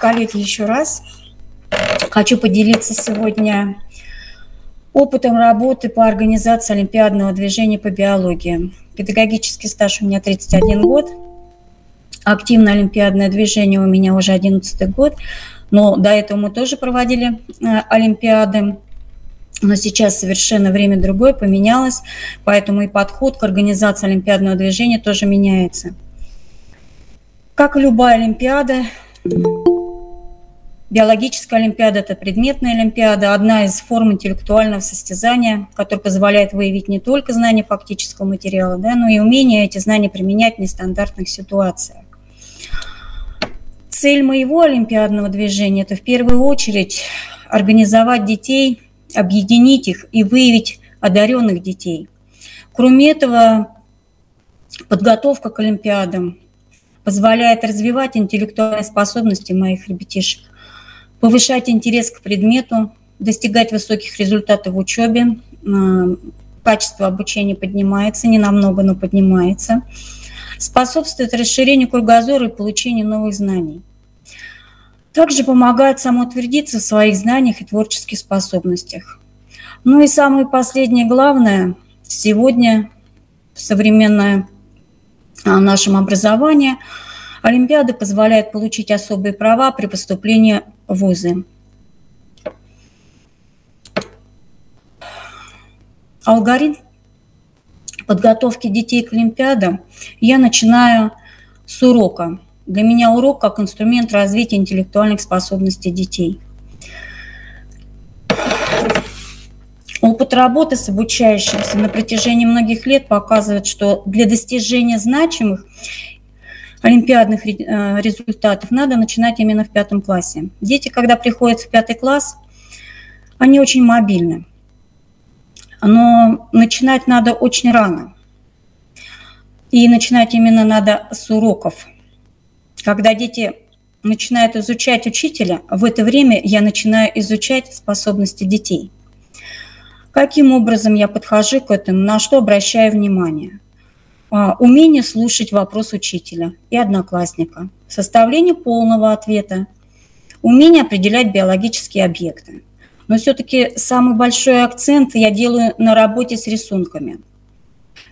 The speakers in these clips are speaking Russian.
Коллеги, еще раз. Хочу поделиться сегодня опытом работы по организации Олимпиадного движения по биологии. Педагогический стаж у меня 31 год. Активное олимпиадное движение у меня уже 11 год. Но до этого мы тоже проводили э, Олимпиады. Но сейчас совершенно время другое, поменялось, поэтому и подход к организации Олимпиадного движения тоже меняется. Как и любая Олимпиада, биологическая Олимпиада – это предметная Олимпиада, одна из форм интеллектуального состязания, которая позволяет выявить не только знания фактического материала, да, но и умение эти знания применять в нестандартных ситуациях. Цель моего олимпиадного движения – это в первую очередь организовать детей, объединить их и выявить одаренных детей. Кроме этого, подготовка к олимпиадам позволяет развивать интеллектуальные способности моих ребятишек, повышать интерес к предмету, достигать высоких результатов в учебе, качество обучения поднимается, не намного, но поднимается, способствует расширению кругозора и получению новых знаний. Также помогает самоутвердиться в своих знаниях и творческих способностях. Ну и самое последнее, главное, сегодня современное а, нашем образовании Олимпиада позволяет получить особые права при поступлении в вузы. Алгоритм подготовки детей к Олимпиадам я начинаю с урока. Для меня урок как инструмент развития интеллектуальных способностей детей. Опыт работы с обучающимся на протяжении многих лет показывает, что для достижения значимых олимпиадных э, результатов надо начинать именно в пятом классе. Дети, когда приходят в пятый класс, они очень мобильны. Но начинать надо очень рано. И начинать именно надо с уроков. Когда дети начинают изучать учителя, в это время я начинаю изучать способности детей. Каким образом я подхожу к этому, на что обращаю внимание? А, умение слушать вопрос учителя и одноклассника, составление полного ответа, умение определять биологические объекты. Но все-таки самый большой акцент я делаю на работе с рисунками.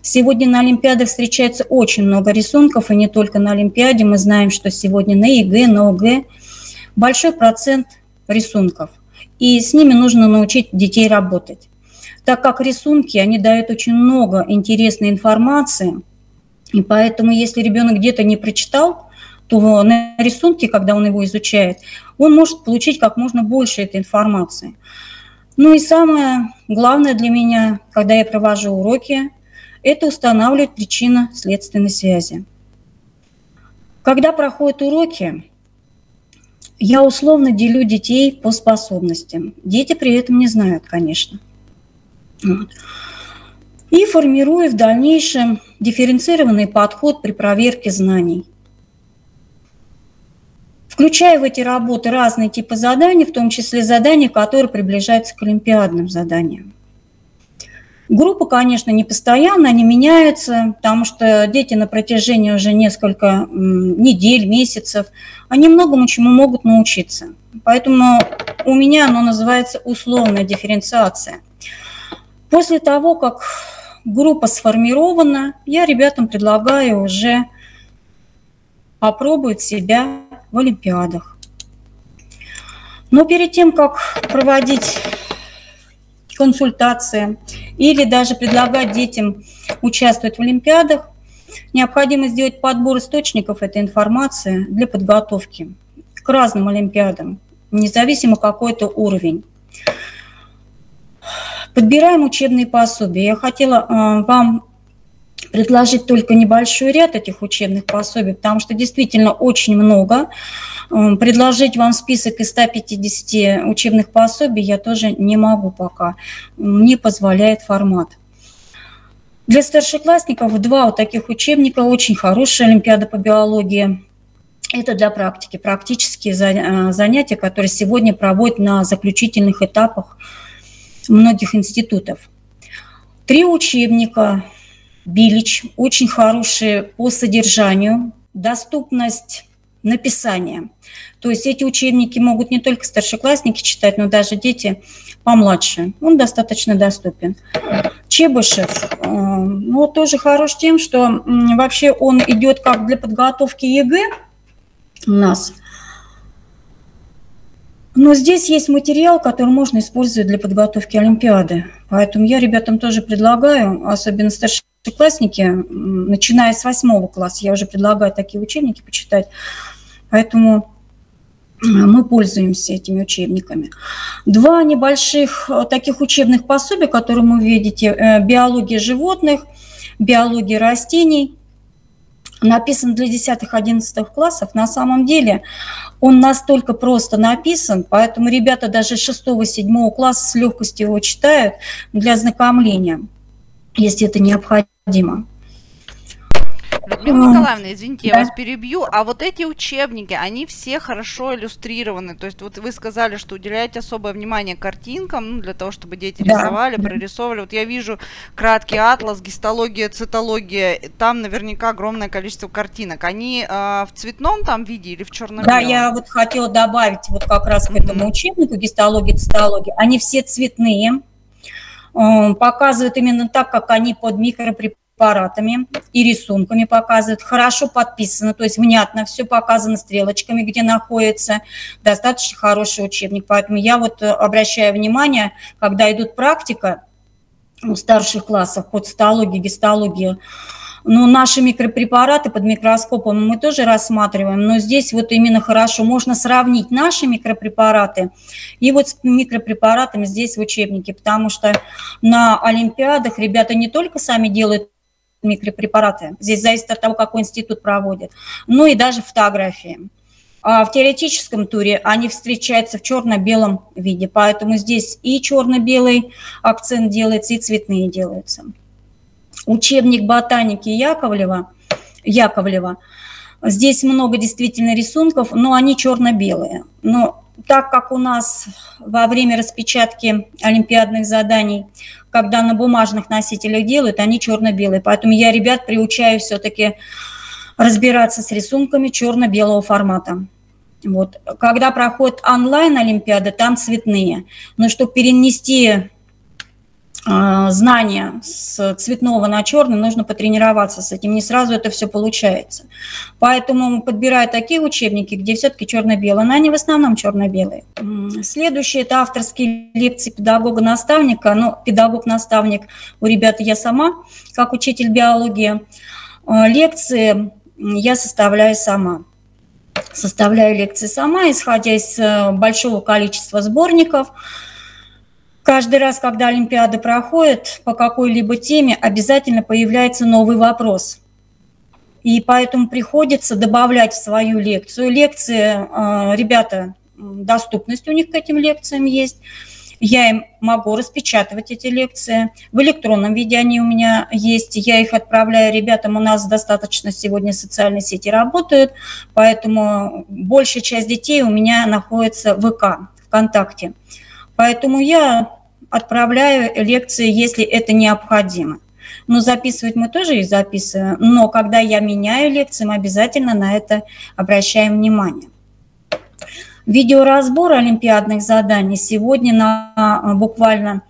Сегодня на Олимпиадах встречается очень много рисунков, и не только на Олимпиаде. Мы знаем, что сегодня на ЕГЭ, на ОГЭ большой процент рисунков. И с ними нужно научить детей работать. Так как рисунки, они дают очень много интересной информации, и поэтому если ребенок где-то не прочитал, то на рисунке, когда он его изучает, он может получить как можно больше этой информации. Ну и самое главное для меня, когда я провожу уроки, это устанавливать причинно-следственной связи. Когда проходят уроки, я условно делю детей по способностям. Дети при этом не знают, конечно. И формирую в дальнейшем дифференцированный подход при проверке знаний. Включая в эти работы разные типы заданий, в том числе задания, которые приближаются к олимпиадным заданиям. Группа, конечно, не постоянно, они меняются, потому что дети на протяжении уже несколько недель, месяцев, они многому чему могут научиться. Поэтому у меня оно называется условная дифференциация. После того, как группа сформирована, я ребятам предлагаю уже попробовать себя в Олимпиадах. Но перед тем, как проводить консультации или даже предлагать детям участвовать в Олимпиадах, необходимо сделать подбор источников этой информации для подготовки к разным Олимпиадам, независимо какой это уровень. Подбираем учебные пособия. Я хотела э, вам предложить только небольшой ряд этих учебных пособий, потому что действительно очень много. Э, предложить вам список из 150 учебных пособий я тоже не могу пока. Не позволяет формат. Для старшеклассников два вот таких учебника, очень хорошая Олимпиада по биологии. Это для практики, практические э, занятия, которые сегодня проводят на заключительных этапах многих институтов. Три учебника Билич, очень хорошие по содержанию, доступность написания. То есть эти учебники могут не только старшеклассники читать, но даже дети помладше. Он достаточно доступен. Чебышев, э, ну, тоже хорош тем, что вообще он идет как для подготовки ЕГЭ у нас. Но здесь есть материал, который можно использовать для подготовки Олимпиады. Поэтому я ребятам тоже предлагаю, особенно старшеклассники, начиная с восьмого класса, я уже предлагаю такие учебники почитать. Поэтому мы пользуемся этими учебниками. Два небольших э, таких учебных пособия, которые вы видите, э, биология животных, биология растений, написан для 10-11 классов. На самом деле он настолько просто написан, поэтому ребята даже 6-7 класса с легкостью его читают для ознакомления, если это необходимо. Людмила Николаевна, извините, я вас перебью. А вот эти учебники, они все хорошо иллюстрированы. То есть вот вы сказали, что уделяете особое внимание картинкам, ну, для того, чтобы дети да. рисовали, прорисовывали. Вот я вижу краткий атлас, гистология, цитология. Там наверняка огромное количество картинок. Они э, в цветном там виде или в черном Да, я вот хотела добавить вот как раз к этому mm-hmm. учебнику гистология, цитология. Они все цветные показывают именно так, как они под микропрепаратами аппаратами и рисунками показывают, хорошо подписано, то есть внятно все показано стрелочками, где находится, достаточно хороший учебник. Поэтому я вот э, обращаю внимание, когда идут практика у старших классов по цитологии, гистологии, но наши микропрепараты под микроскопом мы тоже рассматриваем, но здесь вот именно хорошо. Можно сравнить наши микропрепараты и вот с микропрепаратами здесь в учебнике, потому что на Олимпиадах ребята не только сами делают микропрепараты. Здесь зависит от того, какой институт проводит. Ну и даже фотографии. А в теоретическом туре они встречаются в черно-белом виде, поэтому здесь и черно-белый акцент делается, и цветные делаются. Учебник ботаники Яковлева, Яковлева. Здесь много действительно рисунков, но они черно-белые. Но так как у нас во время распечатки олимпиадных заданий когда на бумажных носителях делают, они черно-белые. Поэтому я ребят приучаю все-таки разбираться с рисунками черно-белого формата. Вот. Когда проходит онлайн-олимпиада, там цветные. Но чтобы перенести знания с цветного на черный, нужно потренироваться с этим. Не сразу это все получается. Поэтому подбираю такие учебники, где все-таки черно-белые, но они в основном черно-белые. Следующее – это авторские лекции педагога-наставника. Ну, педагог-наставник у ребят я сама, как учитель биологии. А, лекции я составляю сама. Составляю лекции сама, исходя из э, большого количества сборников – Каждый раз, когда Олимпиада проходит по какой-либо теме, обязательно появляется новый вопрос. И поэтому приходится добавлять в свою лекцию. Лекции, э, ребята, доступность у них к этим лекциям есть. Я им могу распечатывать эти лекции. В электронном виде они у меня есть. Я их отправляю ребятам. У нас достаточно сегодня социальные сети работают, поэтому большая часть детей у меня находится в ВК, ВКонтакте. Поэтому я отправляю лекции, если это необходимо. Но записывать мы тоже их записываем, но когда я меняю лекции, мы обязательно на это обращаем внимание. Видеоразбор олимпиадных заданий сегодня на, буквально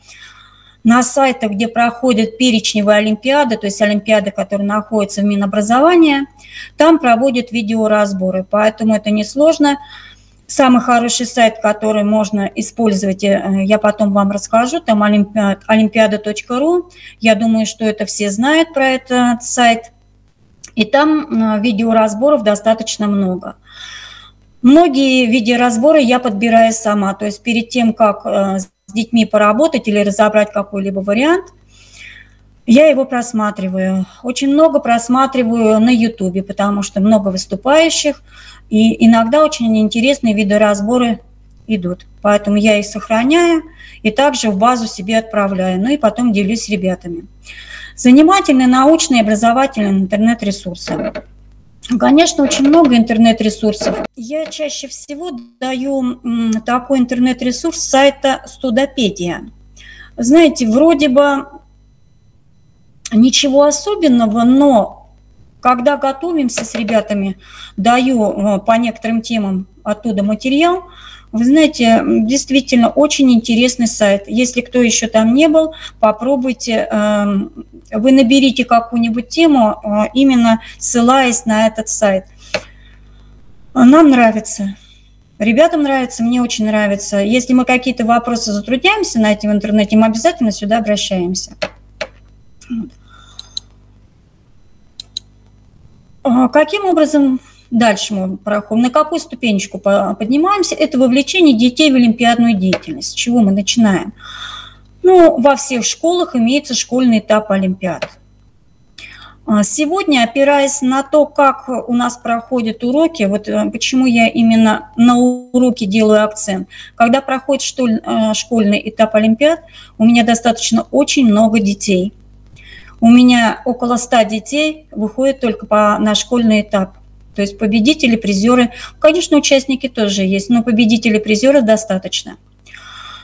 на сайтах, где проходят перечневые олимпиады, то есть олимпиады, которые находятся в Минобразовании, там проводят видеоразборы, поэтому это несложно. сложно Самый хороший сайт, который можно использовать, э, я потом вам расскажу, там олимпиада.ру. Я думаю, что это все знают про этот сайт. И там видеоразборов достаточно много. Многие видеоразборы я подбираю сама, то есть перед тем, как э, с детьми поработать или разобрать какой-либо вариант, я его просматриваю. Очень много просматриваю на YouTube, потому что много выступающих – и иногда очень интересные видоразборы идут. Поэтому я их сохраняю и также в базу себе отправляю. Ну и потом делюсь с ребятами. Занимательные научные и образовательные интернет-ресурсы. Конечно, очень много интернет-ресурсов. Я чаще всего даю такой интернет-ресурс сайта Студопедия. Знаете, вроде бы ничего особенного, но когда готовимся с ребятами, даю по некоторым темам оттуда материал, вы знаете, действительно очень интересный сайт. Если кто еще там не был, попробуйте. Эм, вы наберите какую-нибудь тему, э, именно ссылаясь на этот сайт. Нам нравится. Ребятам нравится, мне очень нравится. Если мы какие-то вопросы затрудняемся найти в интернете, мы обязательно сюда обращаемся. А каким образом Дальше мы проходим. На какую ступенечку поднимаемся? Это вовлечение детей в олимпиадную деятельность. С чего мы начинаем? Ну, во всех школах имеется школьный этап олимпиад. А сегодня, опираясь на то, как у нас проходят уроки, вот э, почему я именно на уроки делаю акцент. Когда проходит э, школьный этап Олимпиад, у меня достаточно очень много детей. У меня около 100 детей выходит только по, на школьный этап. То есть победители, призеры, конечно, участники тоже есть, но победители, призеры достаточно.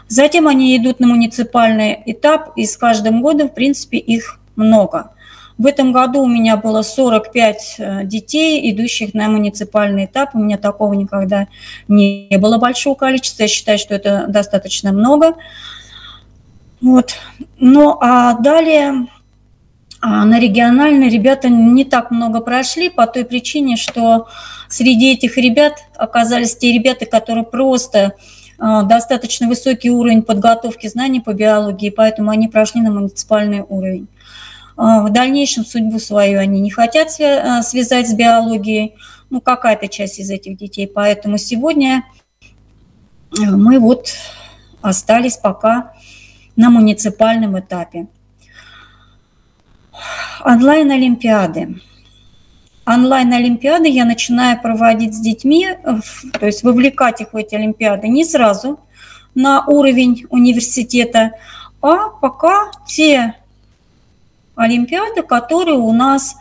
Затем они идут на муниципальный этап, и с каждым годом, в принципе, их много. В этом году у меня было 45 э, детей, идущих на муниципальный этап. У меня такого никогда не было большого количества. Я считаю, что это достаточно много. Вот. Ну, а далее на региональной ребята не так много прошли по той причине, что среди этих ребят оказались те ребята, которые просто а, достаточно высокий уровень подготовки знаний по биологии, поэтому они прошли на муниципальный уровень. А, в дальнейшем судьбу свою они не хотят связать с биологией, ну, какая-то часть из этих детей. Поэтому сегодня мы вот остались пока на муниципальном этапе. Онлайн-олимпиады. Онлайн-олимпиады я начинаю проводить с детьми, то есть вовлекать их в эти олимпиады не сразу на уровень университета, а пока те олимпиады, которые у нас,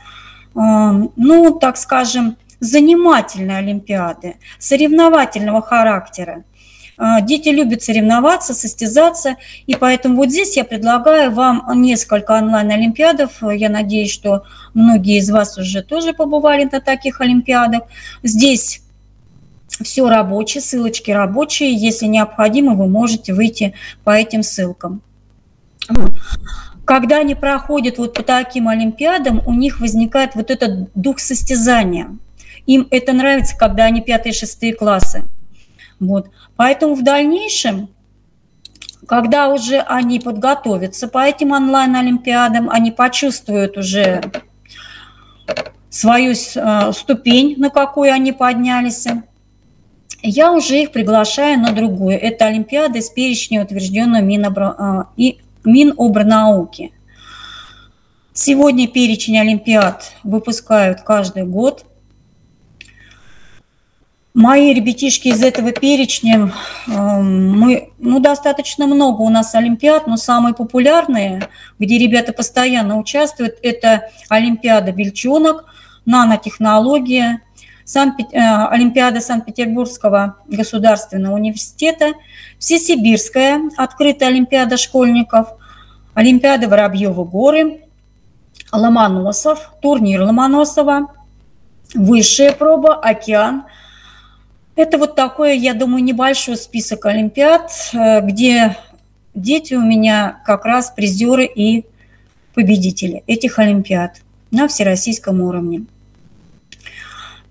э, ну, так скажем, занимательные олимпиады, соревновательного характера. А, дети любят соревноваться, состязаться, и поэтому вот здесь я предлагаю вам несколько онлайн-олимпиадов. Я надеюсь, что многие из вас уже тоже побывали на таких олимпиадах. Здесь все рабочее, ссылочки рабочие. Если необходимо, вы можете выйти по этим ссылкам. Когда они проходят вот по таким олимпиадам, у них возникает вот этот дух состязания. Им это нравится, когда они пятые-шестые классы. Вот. Поэтому в дальнейшем, когда уже они подготовятся по этим онлайн-олимпиадам, они почувствуют уже свою э, ступень, на какую они поднялись, я уже их приглашаю на другую. Это Олимпиада из перечня утвержденного Минобра... Э, Минобрнауки. Сегодня перечень Олимпиад выпускают каждый год. Мои ребятишки из этого перечня, эм, мы, ну, достаточно много у нас олимпиад, но самые популярные, где ребята постоянно участвуют, это Олимпиада Бельчонок, нанотехнология, Санкт, э, Олимпиада Санкт-Петербургского государственного университета, Всесибирская открытая Олимпиада школьников, Олимпиада Воробьевы горы, Ломоносов, турнир Ломоносова, высшая проба, океан – это вот такой, я думаю, небольшой список олимпиад, э, где дети у меня как раз призеры и победители этих олимпиад на всероссийском уровне.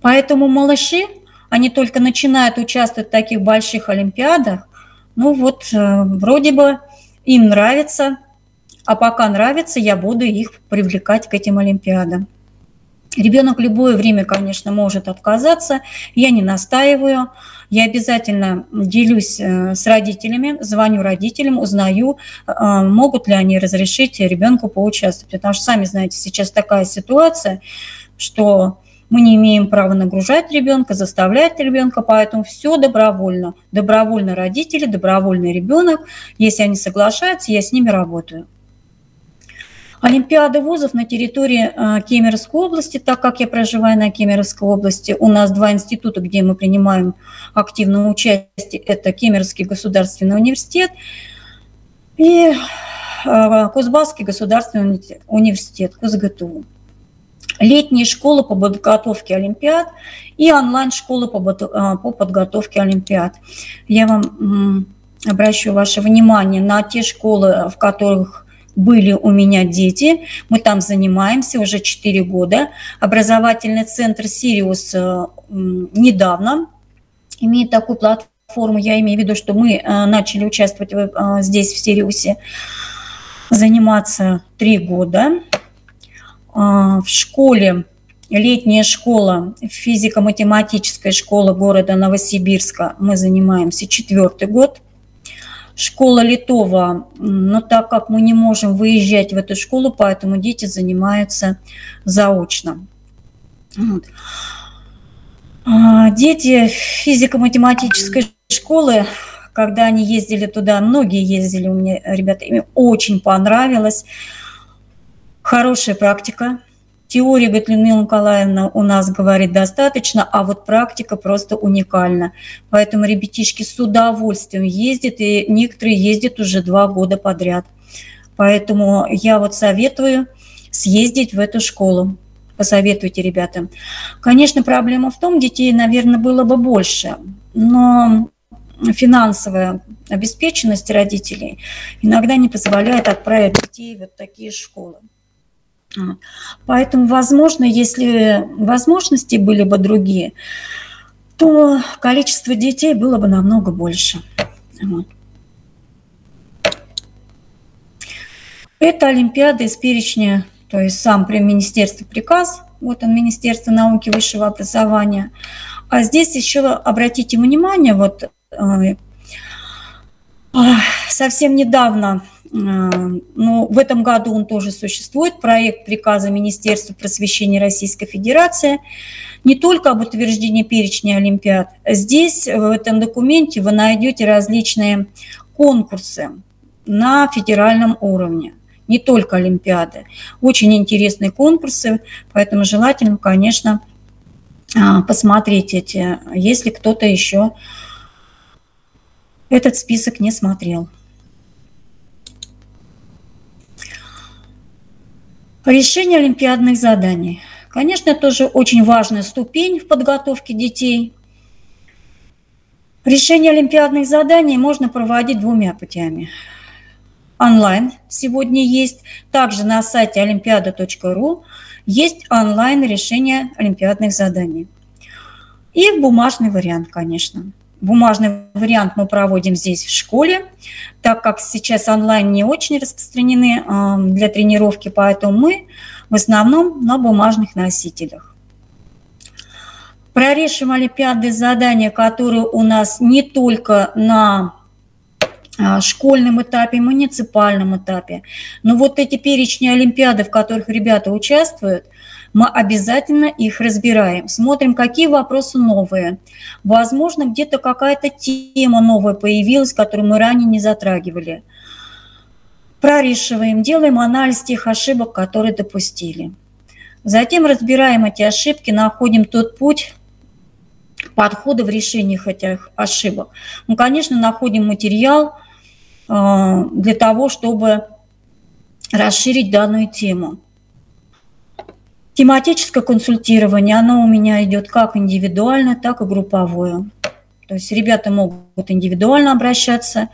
Поэтому малыши, они только начинают участвовать в таких больших олимпиадах, ну вот э, вроде бы им нравится, а пока нравится, я буду их привлекать к этим олимпиадам. Ребенок любое время, конечно, может отказаться. Я не настаиваю. Я обязательно делюсь э, с родителями, звоню родителям, узнаю, э, могут ли они разрешить ребенку поучаствовать. Потому что, сами знаете, сейчас такая ситуация, что мы не имеем права нагружать ребенка, заставлять ребенка, поэтому все добровольно. Добровольно родители, добровольный ребенок. Если они соглашаются, я с ними работаю. Олимпиада вузов на территории э, Кемеровской области, так как я проживаю на Кемеровской области, у нас два института, где мы принимаем активное участие, это Кемеровский государственный университет и э, Кузбасский государственный университет, КузГТУ. летние школы по подготовке Олимпиад и онлайн-школы по, а, по подготовке Олимпиад. Я вам обращу ваше внимание на те школы, в которых были у меня дети. Мы там занимаемся уже 4 года. Образовательный центр «Сириус» э, недавно имеет такую платформу. Я имею в виду, что мы э, начали участвовать э, здесь, в «Сириусе», заниматься 3 года. В школе летняя школа, физико-математическая школа города Новосибирска мы занимаемся четвертый год. Школа Литова, но так как мы не можем выезжать в эту школу, поэтому дети занимаются заочно. А, дети физико-математической школы, когда они ездили туда, многие ездили у меня, ребята, им очень понравилось. Хорошая практика, Теория, говорит Людмила Николаевна, у нас говорит достаточно, а вот практика просто уникальна. Поэтому ребятишки с удовольствием ездят, и некоторые ездят уже два года подряд. Поэтому я вот советую съездить в эту школу. Посоветуйте ребятам. Конечно, проблема в том, детей, наверное, было бы больше, но финансовая обеспеченность родителей иногда не позволяет отправить детей в вот такие школы. Поэтому, возможно, если возможности были бы другие, то количество детей было бы намного больше. Это Олимпиада из перечня, то есть сам при Министерство приказ, вот он, Министерство науки высшего образования. А здесь еще обратите внимание, вот э, совсем недавно ну, в этом году он тоже существует, проект приказа Министерства просвещения Российской Федерации, не только об утверждении перечня Олимпиад. Здесь, в этом документе, вы найдете различные конкурсы на федеральном уровне, не только Олимпиады. Очень интересные конкурсы, поэтому желательно, конечно, а, посмотреть эти, если кто-то еще этот список не смотрел. Решение олимпиадных заданий. Конечно, тоже очень важная ступень в подготовке детей. Решение олимпиадных заданий можно проводить двумя путями. Онлайн сегодня есть. Также на сайте олимпиада.ру есть онлайн решение олимпиадных заданий. И бумажный вариант, конечно. Бумажный вариант мы проводим здесь в школе, так как сейчас онлайн не очень распространены для тренировки, поэтому мы в основном на бумажных носителях. Прорешим олимпиады задания, которые у нас не только на а, школьном этапе, муниципальном этапе. Но вот эти перечни олимпиады, в которых ребята участвуют – мы обязательно их разбираем, смотрим, какие вопросы новые. Возможно, где-то какая-то тема новая появилась, которую мы ранее не затрагивали. Прорешиваем, делаем анализ тех ошибок, которые допустили. Затем разбираем эти ошибки, находим тот путь подхода в решениях этих ошибок. Мы, конечно, находим материал э, для того, чтобы расширить данную тему. Тематическое консультирование, оно у меня идет как индивидуально, так и групповое. То есть ребята могут индивидуально обращаться,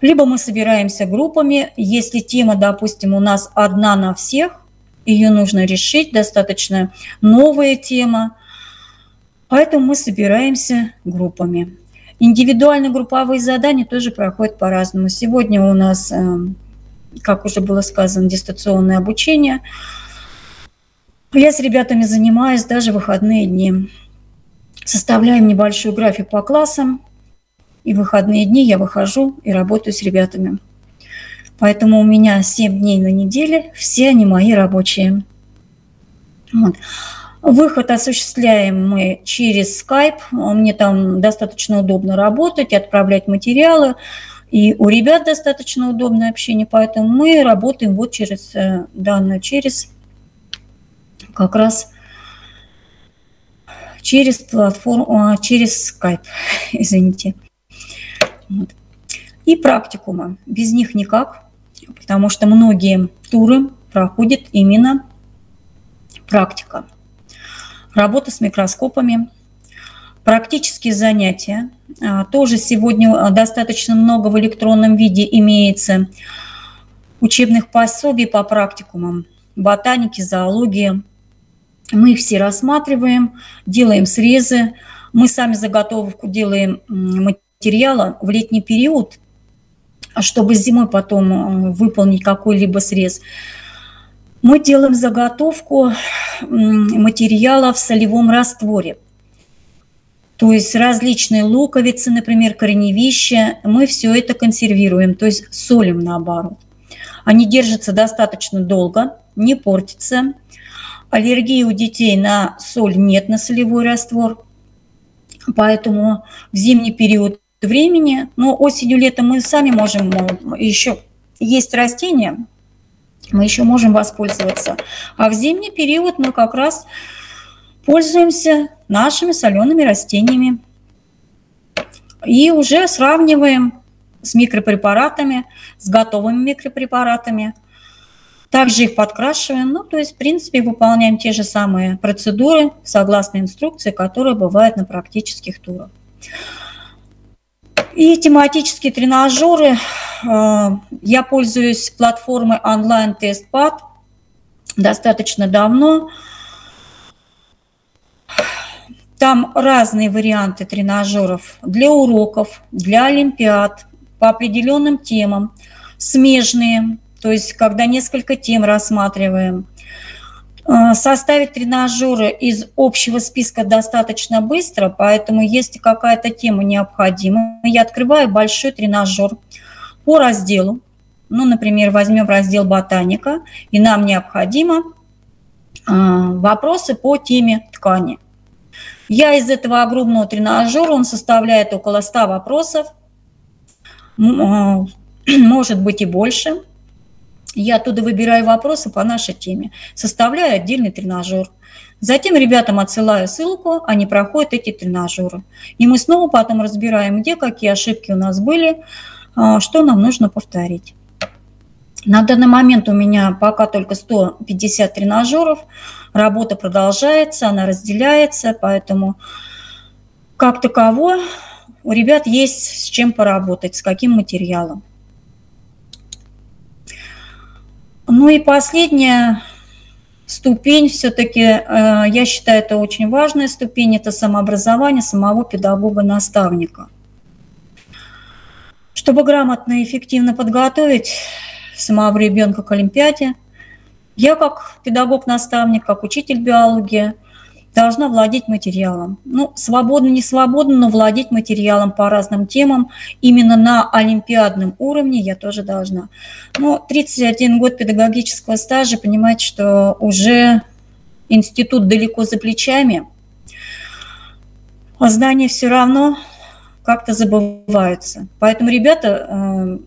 либо мы собираемся группами. Если тема, допустим, у нас одна на всех, ее нужно решить, достаточно новая тема, поэтому мы собираемся группами. Индивидуальные групповые задания тоже проходят по-разному. Сегодня у нас, эм, как уже было сказано, дистанционное обучение – я с ребятами занимаюсь даже выходные дни. Составляем небольшой график по классам, и выходные дни я выхожу и работаю с ребятами. Поэтому у меня 7 дней на неделе, все они мои рабочие. Вот. Выход осуществляем мы через Skype. Мне там достаточно удобно работать, отправлять материалы. И у ребят достаточно удобное общение, поэтому мы работаем вот через э, данную, через как раз через платформу, а, через Skype, извините. Вот. И практикумы. Без них никак, потому что многие туры проходят именно практика. Работа с микроскопами, практические занятия. А, тоже сегодня достаточно много в электронном виде имеется учебных пособий по практикумам, ботаники, зоологии. Мы их все рассматриваем, делаем срезы. Мы сами заготовку делаем материала в летний период, чтобы зимой потом выполнить какой-либо срез. Мы делаем заготовку материала в солевом растворе. То есть различные луковицы, например, корневища, мы все это консервируем, то есть солим наоборот. Они держатся достаточно долго, не портятся. Аллергии у детей на соль нет, на солевой раствор. Поэтому в зимний период времени, но осенью, летом мы сами можем еще есть растения, мы еще можем воспользоваться. А в зимний период мы как раз пользуемся нашими солеными растениями и уже сравниваем с микропрепаратами, с готовыми микропрепаратами. Также их подкрашиваем, ну, то есть, в принципе, выполняем те же самые процедуры согласно инструкции, которые бывают на практических турах. И тематические тренажеры. Э, я пользуюсь платформой онлайн тестпад достаточно давно. Там разные варианты тренажеров для уроков, для олимпиад, по определенным темам, смежные, то есть когда несколько тем рассматриваем. Э, составить тренажеры из общего списка достаточно быстро, поэтому если какая-то тема необходима, я открываю большой тренажер по разделу. Ну, например, возьмем раздел ботаника, и нам необходимо э, вопросы по теме ткани. Я из этого огромного тренажера, он составляет около 100 вопросов, а, может быть и больше. Я оттуда выбираю вопросы по нашей теме, составляю отдельный тренажер. Затем ребятам отсылаю ссылку, они проходят эти тренажеры. И мы снова потом разбираем, где какие ошибки у нас были, а, что нам нужно повторить. На данный момент у меня пока только 150 тренажеров, работа продолжается, она разделяется, поэтому как таково у ребят есть с чем поработать, с каким материалом. Ну и последняя ступень все-таки, э, я считаю, это очень важная ступень, это самообразование самого педагога-наставника. Чтобы грамотно и эффективно подготовить самого ребенка к Олимпиаде, я как педагог-наставник, как учитель биологии – должна владеть материалом. Ну, свободно, не свободно, но владеть материалом по разным темам. Именно на олимпиадном уровне я тоже должна. Но 31 год педагогического стажа, понимаете, что уже институт далеко за плечами, а знания все равно как-то забываются. Поэтому ребята, э,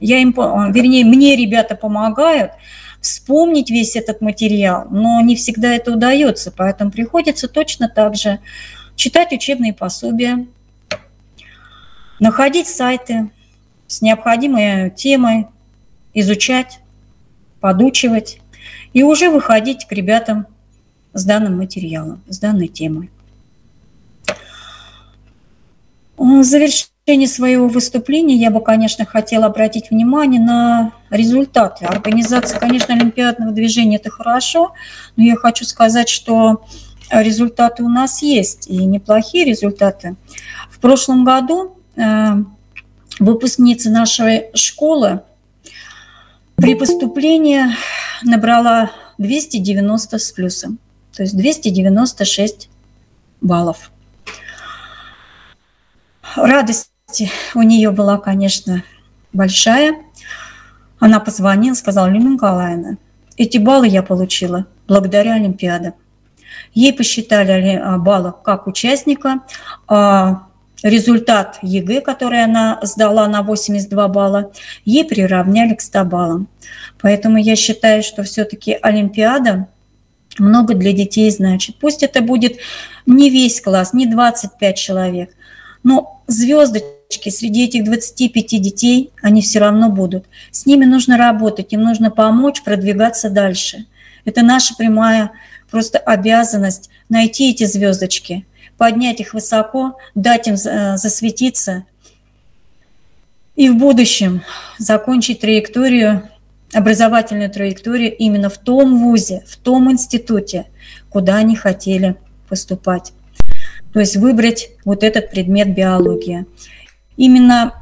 я им, вернее, мне ребята помогают – вспомнить весь этот материал, но не всегда это удается, поэтому приходится точно так же читать учебные пособия, находить сайты с необходимой темой, изучать, подучивать и уже выходить к ребятам с данным материалом, с данной темой. Завершение завершении своего выступления я бы, конечно, хотела обратить внимание на результаты. Организация, конечно, олимпиадного движения – это хорошо, но я хочу сказать, что результаты у нас есть, и неплохие результаты. В прошлом году э, выпускница нашей школы при поступлении набрала 290 с плюсом, то есть 296 баллов. Радость у нее была, конечно, большая. Она позвонила, сказала, Лена Николаевна, эти баллы я получила благодаря Олимпиаде. Ей посчитали а, баллы как участника, а результат ЕГЭ, который она сдала на 82 балла, ей приравняли к 100 баллам. Поэтому я считаю, что все-таки Олимпиада много для детей значит. Пусть это будет не весь класс, не 25 человек, но девочки, среди этих 25 детей, они все равно будут. С ними нужно работать, им нужно помочь продвигаться дальше. Это наша прямая просто обязанность найти эти звездочки, поднять их высоко, дать им э, засветиться и в будущем закончить траекторию, образовательную траекторию именно в том вузе, в том институте, куда они хотели поступать. То есть выбрать вот этот предмет биология. Именно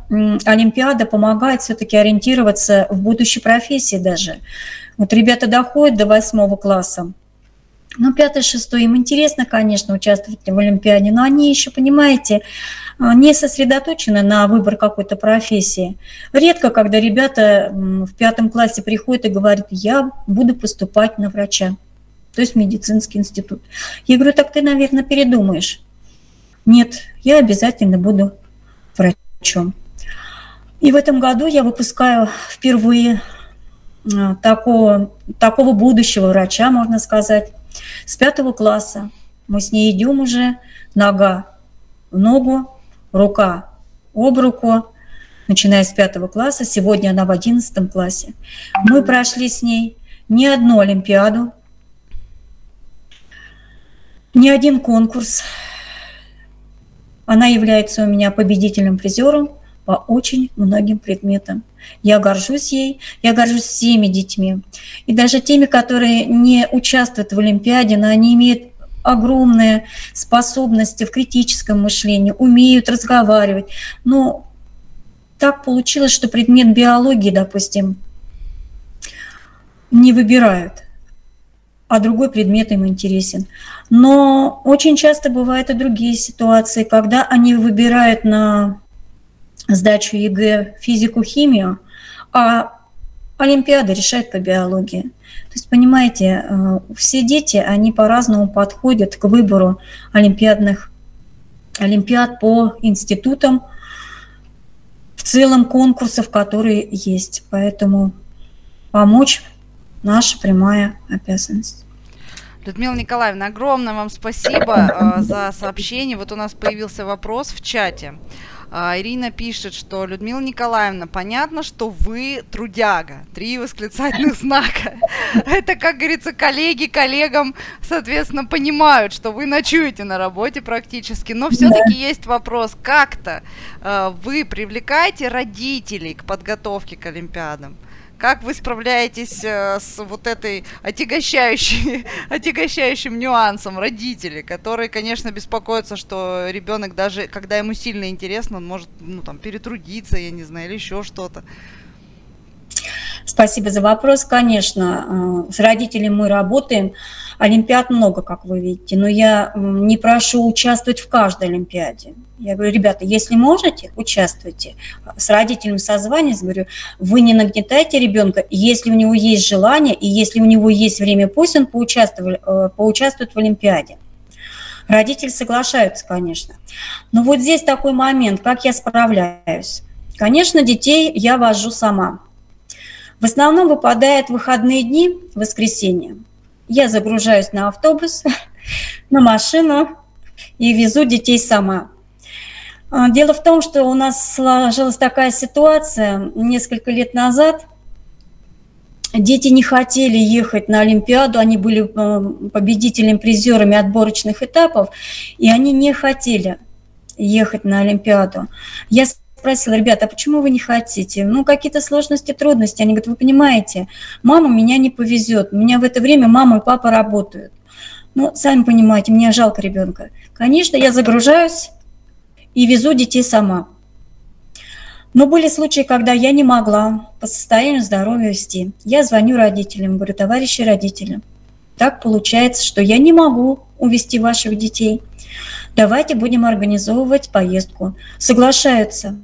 Олимпиада помогает все-таки ориентироваться в будущей профессии даже. Вот ребята доходят до восьмого класса, ну, пятое, шестое, им интересно, конечно, участвовать в Олимпиаде, но они еще, понимаете, а, не сосредоточены на выбор какой-то профессии. Редко, когда ребята в пятом классе приходят и говорят, я буду поступать на врача, то есть в медицинский институт. Я говорю, так ты, наверное, передумаешь. Нет, я обязательно буду врачом. И в этом году я выпускаю впервые а, такого, такого будущего врача, можно сказать, с пятого класса мы с ней идем уже нога в ногу, рука об руку, начиная с пятого класса. Сегодня она в одиннадцатом классе. Мы прошли с ней не одну Олимпиаду, не один конкурс. Она является у меня победителем призером по очень многим предметам. Я горжусь ей, я горжусь всеми детьми. И даже теми, которые не участвуют в Олимпиаде, но они имеют огромные способности в критическом мышлении, умеют разговаривать. Но так получилось, что предмет биологии, допустим, не выбирают, а другой предмет им интересен. Но очень часто бывают и другие ситуации, когда они выбирают на сдачу ЕГЭ физику, химию, а Олимпиада решает по биологии. То есть, понимаете, э, все дети, они по-разному подходят к выбору олимпиадных, олимпиад по институтам, в целом конкурсов, которые есть. Поэтому помочь наша прямая обязанность. Людмила Николаевна, огромное вам спасибо э, за сообщение. Вот у нас появился вопрос в чате. А, Ирина пишет, что Людмила Николаевна, понятно, что вы трудяга. Три восклицательных знака. Это, как говорится, коллеги коллегам, соответственно, понимают, что вы ночуете на работе практически. Но все-таки есть вопрос, как-то э, вы привлекаете родителей к подготовке к Олимпиадам? Как вы справляетесь э, с вот этой отягощающей, отягощающим нюансом родителей, которые, конечно, беспокоятся, что ребенок даже, когда ему сильно интересно, он может, ну, там, перетрудиться, я не знаю, или еще что-то. Спасибо за вопрос. Конечно, э, с родителями мы работаем. Олимпиад много, как вы видите, но я не прошу участвовать в каждой Олимпиаде. Я говорю, ребята, если можете, участвуйте. С родителем созваниваюсь, говорю, вы не нагнетайте ребенка, если у него есть желание, и если у него есть время, пусть он поучаствует, э, поучаствует в Олимпиаде. Родители соглашаются, конечно. Но вот здесь такой момент, как я справляюсь. Конечно, детей я вожу сама. В основном выпадают выходные дни, воскресенье. Я загружаюсь на автобус, на машину и везу детей сама. А, дело в том, что у нас сложилась такая ситуация несколько лет назад. Дети не хотели ехать на Олимпиаду, они были а, победителями, призерами отборочных этапов, и они не хотели ехать на Олимпиаду. Я спросила, ребята, а почему вы не хотите? Ну, какие-то сложности, трудности. Они говорят, вы понимаете, мама меня не повезет, у меня в это время мама и папа работают. Ну, сами понимаете, мне жалко ребенка. Конечно, я загружаюсь и везу детей сама. Но были случаи, когда я не могла по состоянию здоровья вести. Я звоню родителям, говорю, товарищи родители, так получается, что я не могу увести ваших детей. Давайте будем организовывать поездку. Соглашаются.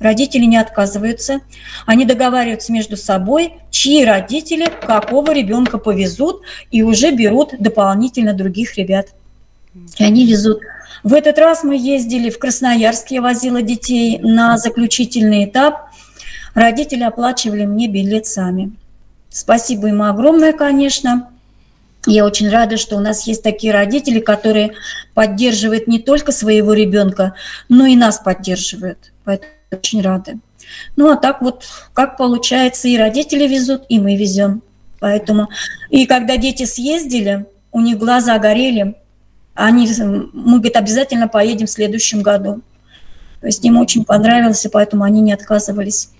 Родители не отказываются, они договариваются между собой, чьи родители какого ребенка повезут, и уже берут дополнительно других ребят. И они везут. В этот раз мы ездили в Красноярск, я возила детей на заключительный этап. Родители оплачивали мне билет сами. Спасибо им огромное, конечно. Я очень рада, что у нас есть такие родители, которые поддерживают не только своего ребенка, но и нас поддерживают. Поэтому очень рады. Ну, а так вот, как получается, и родители везут, и мы везем. Поэтому, и когда дети съездили, у них глаза горели, они, мы, говорит, обязательно поедем в следующем году. То есть им очень понравился, поэтому они не отказывались.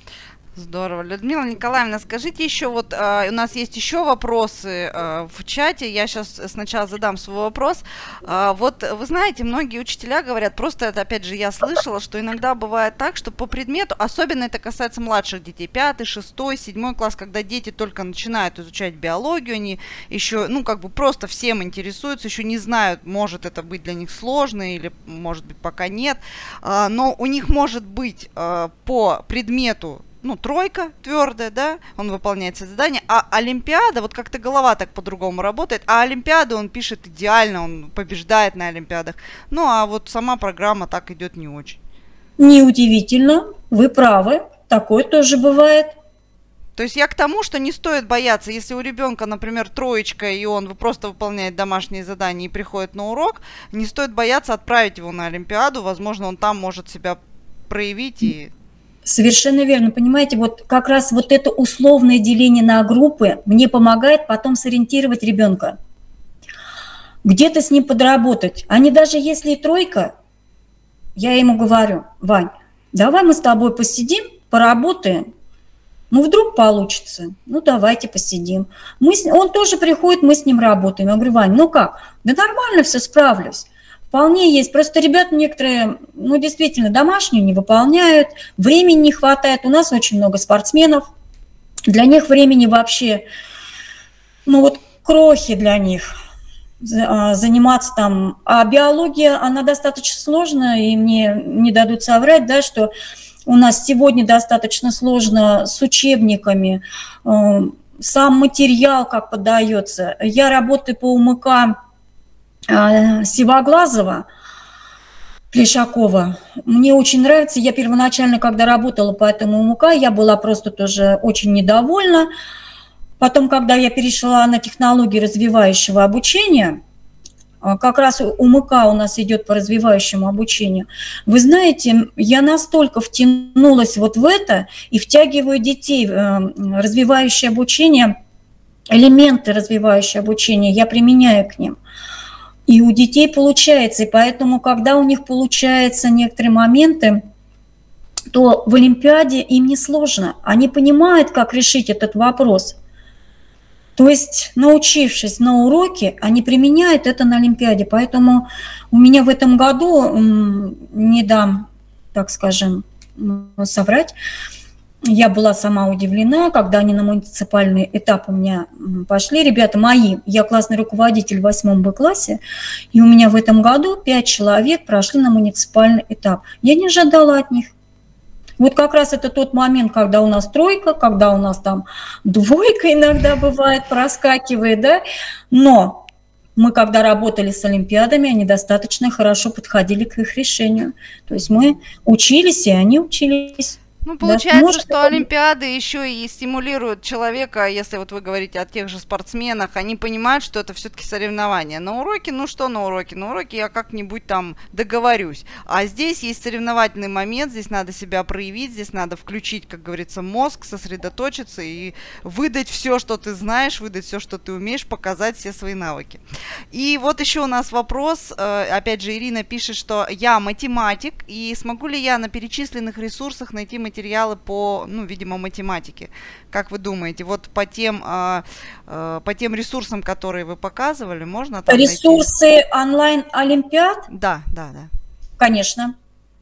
Здорово. Людмила Николаевна, скажите еще, вот э, у нас есть еще вопросы э, в чате, я сейчас сначала задам свой вопрос. Э, вот вы знаете, многие учителя говорят, просто это опять же я слышала, что иногда бывает так, что по предмету, особенно это касается младших детей, пятый, шестой, седьмой класс, когда дети только начинают изучать биологию, они еще, ну как бы просто всем интересуются, еще не знают, может это быть для них сложно или может быть пока нет, э, но у них может быть э, по предмету ну, тройка твердая, да, он выполняет все задания, а Олимпиада, вот как-то голова так по-другому работает, а Олимпиаду он пишет идеально, он побеждает на Олимпиадах, ну, а вот сама программа так идет не очень. Неудивительно, вы правы, такое тоже бывает. То есть я к тому, что не стоит бояться, если у ребенка, например, троечка, и он просто выполняет домашние задания и приходит на урок, не стоит бояться отправить его на Олимпиаду, возможно, он там может себя проявить и Совершенно верно. Понимаете, вот как раз вот это условное деление на группы мне помогает потом сориентировать ребенка. Где-то с ним подработать. А не даже если и тройка, я ему говорю, Вань, давай мы с тобой посидим, поработаем. Ну, вдруг получится. Ну, давайте посидим. Мы с... Он тоже приходит, мы с ним работаем. Я говорю, Вань, ну как? Да нормально все, справлюсь. Вполне есть. Просто ребят некоторые, ну, действительно, домашнюю не выполняют, времени не хватает. У нас очень много спортсменов. Для них времени вообще, ну, вот крохи для них а, заниматься там. А биология, она достаточно сложная, и мне не дадут соврать, да, что у нас сегодня достаточно сложно с учебниками, э, сам материал как подается. Я работаю по УМК Сивоглазова, Плешакова. Мне очень нравится. Я первоначально, когда работала по этому МУК, я была просто тоже очень недовольна. Потом, когда я перешла на технологии развивающего обучения, а, как раз УМК у нас идет по развивающему обучению. Вы знаете, я настолько втянулась вот в это и втягиваю детей в э, развивающее обучение, элементы развивающего обучения я применяю к ним. И у детей получается, и поэтому, когда у них получаются некоторые моменты, то в Олимпиаде им не сложно. Они понимают, как решить этот вопрос. То есть, научившись на уроке, они применяют это на Олимпиаде. Поэтому у меня в этом году, не дам, так скажем, соврать, я была сама удивлена, когда они на муниципальный этап у меня пошли. Ребята мои, я классный руководитель в восьмом Б-классе, и у меня в этом году пять человек прошли на муниципальный этап. Я не ожидала от них. Вот как раз это тот момент, когда у нас тройка, когда у нас там двойка иногда бывает, проскакивает, да, но мы, когда работали с Олимпиадами, они достаточно хорошо подходили к их решению. То есть мы учились, и они учились. Ну, получается, да, может, что это... Олимпиады еще и стимулируют человека, если вот вы говорите о тех же спортсменах, они понимают, что это все-таки соревнования. На уроке, ну что на уроке? На уроке я как-нибудь там договорюсь. А здесь есть соревновательный момент, здесь надо себя проявить, здесь надо включить, как говорится, мозг, сосредоточиться и выдать все, что ты знаешь, выдать все, что ты умеешь, показать все свои навыки. И вот еще у нас вопрос, э, опять же, Ирина пишет, что я математик, и смогу ли я на перечисленных ресурсах найти математику материалы по, ну, видимо, математике. Как вы думаете, вот по тем, э, э, по тем ресурсам, которые вы показывали, можно там Ресурсы найти? онлайн-олимпиад? Да, да, да. Конечно.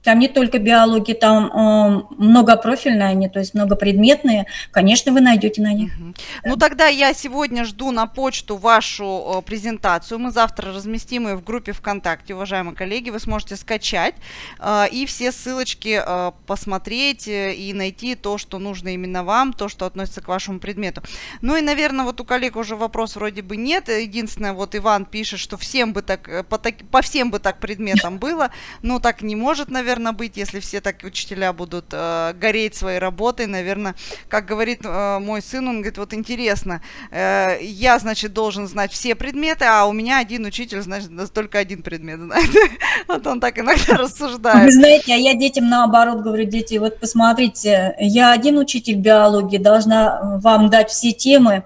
Там не только биология, там э, многопрофильные они, то есть многопредметные. Конечно, вы найдете на них. Угу. Да. Ну тогда я сегодня жду на почту вашу э, презентацию. Мы завтра разместим ее в группе ВКонтакте, уважаемые коллеги. Вы сможете скачать э, и все ссылочки э, посмотреть э, и найти то, что нужно именно вам, то, что относится к вашему предмету. Ну и, наверное, вот у коллег уже вопрос вроде бы нет. Единственное, вот Иван пишет, что всем бы так, э, по, так, по всем бы так предметам было, но так не может, наверное наверное, быть, если все так учителя будут э, гореть своей работой, наверное, как говорит э, мой сын, он говорит, вот интересно, э, я, значит, должен знать все предметы, а у меня один учитель, значит, только один предмет знает. Вот он так иногда рассуждает. Вы знаете, а я детям наоборот говорю, дети, вот посмотрите, я один учитель биологии, должна вам дать все темы,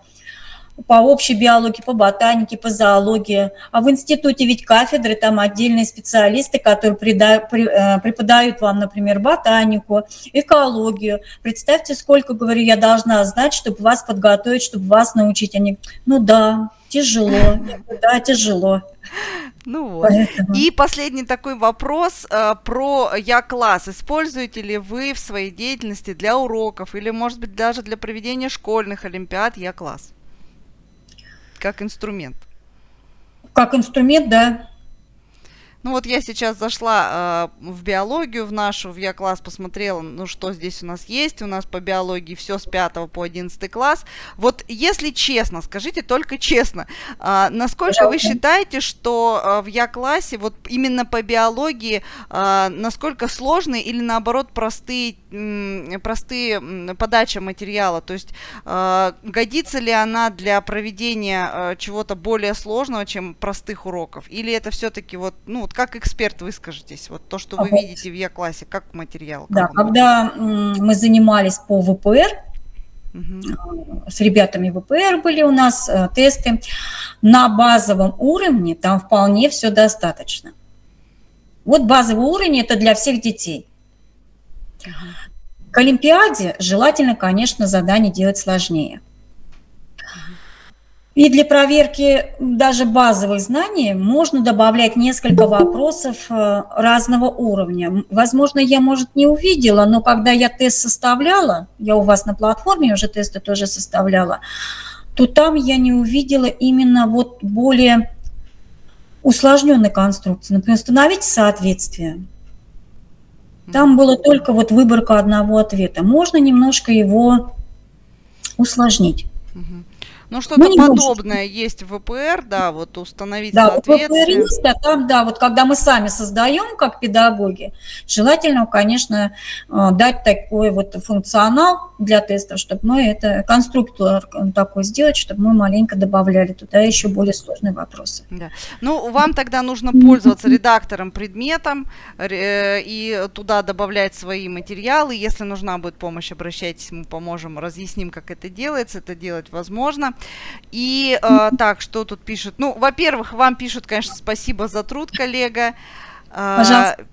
по общей биологии, по ботанике, по зоологии. А в институте ведь кафедры, там отдельные специалисты, которые э, преподают вам, например, ботанику, экологию. Представьте, сколько, говорю, я должна знать, чтобы вас подготовить, чтобы вас научить. Они, ну да, тяжело, да, тяжело. Ну вот. Поэтому. И последний такой вопрос э, про Я-класс. Используете ли вы в своей деятельности для уроков или, может быть, даже для проведения школьных олимпиад Я-класс? Как инструмент? Как инструмент, да. Ну вот я сейчас зашла э, в биологию в нашу, в Я-класс посмотрела, ну что здесь у нас есть. У нас по биологии все с 5 по 11 класс. Вот если честно, скажите только честно, э, насколько Пожалуйста. вы считаете, что э, в Я-классе вот именно по биологии э, насколько сложные или наоборот простые, э, простые подача материала? То есть э, годится ли она для проведения э, чего-то более сложного, чем простых уроков? Или это все-таки вот, ну вот как эксперт выскажитесь, вот то, что вы ага. видите в Е-классе, как материал? Да, как когда мы занимались по ВПР, угу. с ребятами ВПР были у нас э, тесты, на базовом уровне там вполне все достаточно. Вот базовый уровень это для всех детей. Угу. К Олимпиаде желательно, конечно, задание делать сложнее. И для проверки даже базовых знаний можно добавлять несколько вопросов э, разного уровня. Возможно, я, может, не увидела, но когда я тест составляла, я у вас на платформе уже тесты тоже составляла, то там я не увидела именно вот более усложненной конструкции. Например, установить соответствие. Там было только вот выборка одного ответа. Можно немножко его усложнить. Ну, что-то подобное можем. есть в ВПР, да, вот установить да, соответствие. ВПР есть, а там, да, вот когда мы сами создаем, как педагоги, желательно, конечно, э, дать такой вот функционал для тестов, чтобы мы это, конструктор такой сделать, чтобы мы маленько добавляли туда еще более сложные вопросы. Да. Ну, вам тогда нужно пользоваться редактором предметом э, и туда добавлять свои материалы. Если нужна будет помощь, обращайтесь, мы поможем, разъясним, как это делается. Это делать возможно. И э, так, что тут пишут? Ну, во-первых, вам пишут, конечно, спасибо за труд, коллега. Э, Пожалуйста.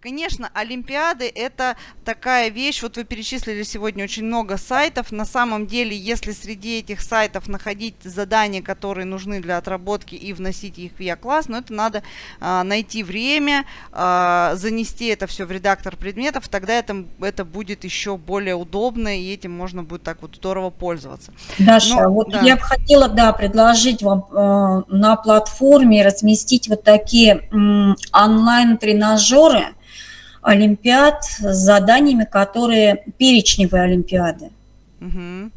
Конечно, Олимпиады это такая вещь, вот вы перечислили сегодня очень много сайтов, на самом деле, если среди этих сайтов находить задания, которые нужны для отработки и вносить их в Я-класс, но это надо а, найти время, а, занести это все в редактор предметов, тогда это, это будет еще более удобно, и этим можно будет так вот здорово пользоваться. Даша, но, вот да. я бы хотела, да, предложить вам э, на платформе разместить вот такие э, онлайн-тренажеры, олимпиад с заданиями, которые перечневые олимпиады. Угу.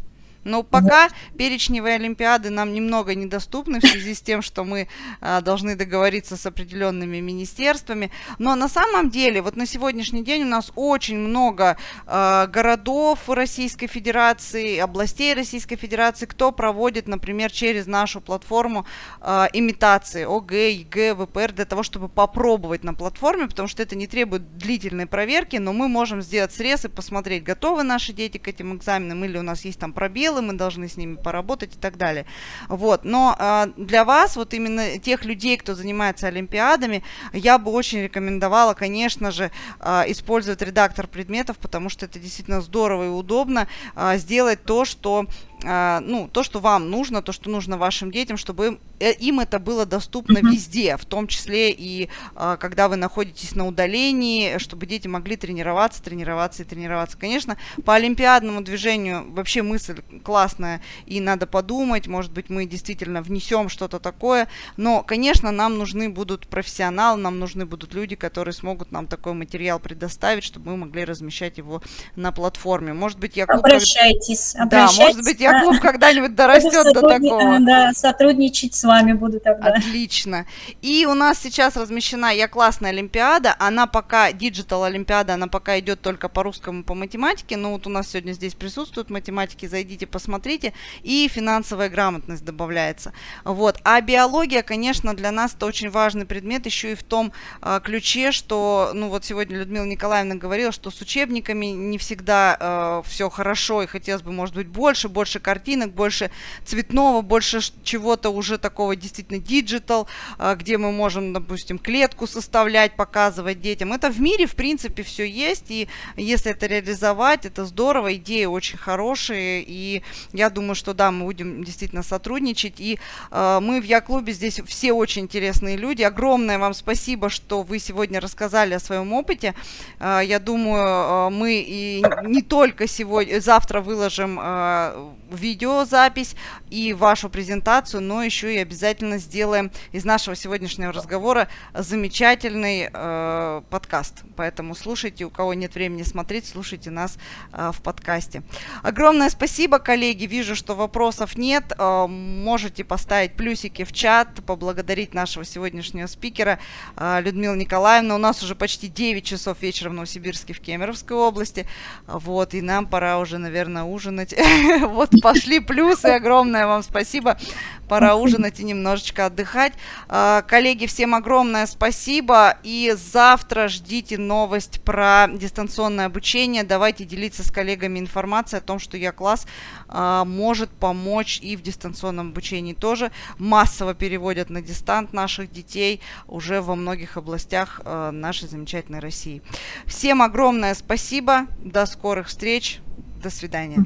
Но пока перечневые олимпиады нам немного недоступны в связи с тем, что мы а, должны договориться с определенными министерствами. Но на самом деле, вот на сегодняшний день у нас очень много а, городов Российской Федерации, областей Российской Федерации, кто проводит, например, через нашу платформу а, имитации ОГЭ, ЕГЭ, ВПР для того, чтобы попробовать на платформе, потому что это не требует длительной проверки, но мы можем сделать срез и посмотреть, готовы наши дети к этим экзаменам или у нас есть там пробелы, отделы, мы должны с ними поработать и так далее. Вот. Но э, для вас, вот именно тех людей, кто занимается олимпиадами, я бы очень рекомендовала, конечно же, э, использовать редактор предметов, потому что это действительно здорово и удобно э, сделать то, что ну, то, что вам нужно, то, что нужно вашим детям, чтобы э, им это было доступно mm-hmm. везде, в том числе и а, когда вы находитесь на удалении, чтобы дети могли тренироваться, тренироваться и тренироваться. Конечно, по олимпиадному движению вообще мысль классная, и надо подумать, может быть, мы действительно внесем что-то такое, но, конечно, нам нужны будут профессионалы, нам нужны будут люди, которые смогут нам такой материал предоставить, чтобы мы могли размещать его на платформе. Может быть, я... Обращайтесь, обращайтесь. Да, может быть, я клуб когда-нибудь дорастет до такого. Да, сотрудничать с вами буду тогда. Отлично. И у нас сейчас размещена Я классная Олимпиада. Она пока, Digital Олимпиада, она пока идет только по русскому, по математике. Но вот у нас сегодня здесь присутствуют математики. Зайдите, посмотрите. И финансовая грамотность добавляется. Вот. А биология, конечно, для нас это очень важный предмет. Еще и в том э, ключе, что, ну вот сегодня Людмила Николаевна говорила, что с учебниками не всегда э, все хорошо. И хотелось бы, может быть, больше, больше картинок, больше цветного, больше чего-то уже такого действительно digital, а, где мы можем, допустим, клетку составлять, показывать детям. Это в мире, в принципе, все есть, и если это реализовать, это здорово, идеи очень хорошие, и я думаю, что да, мы будем действительно сотрудничать, и э, мы в Я-клубе здесь все очень интересные люди. Огромное вам спасибо, что вы сегодня рассказали о своем опыте. Э, я думаю, мы и не только сегодня, завтра выложим видеозапись и вашу презентацию, но еще и обязательно сделаем из нашего сегодняшнего разговора замечательный э, подкаст. Поэтому слушайте, у кого нет времени смотреть, слушайте нас э, в подкасте. Огромное спасибо, коллеги. Вижу, что вопросов нет. Э, можете поставить плюсики в чат, поблагодарить нашего сегодняшнего спикера э, Людмилу Николаевну. У нас уже почти 9 часов вечера в Новосибирске, в Кемеровской области. Вот, и нам пора уже, наверное, ужинать. Вот пошли плюсы. Огромное вам спасибо. Пора ужинать и немножечко отдыхать. А, коллеги, всем огромное спасибо. И завтра ждите новость про дистанционное обучение. Давайте делиться с коллегами информацией о том, что я класс а, может помочь и в дистанционном обучении тоже. Массово переводят на дистант наших детей уже во многих областях а, нашей замечательной России. Всем огромное спасибо. До скорых встреч. До свидания.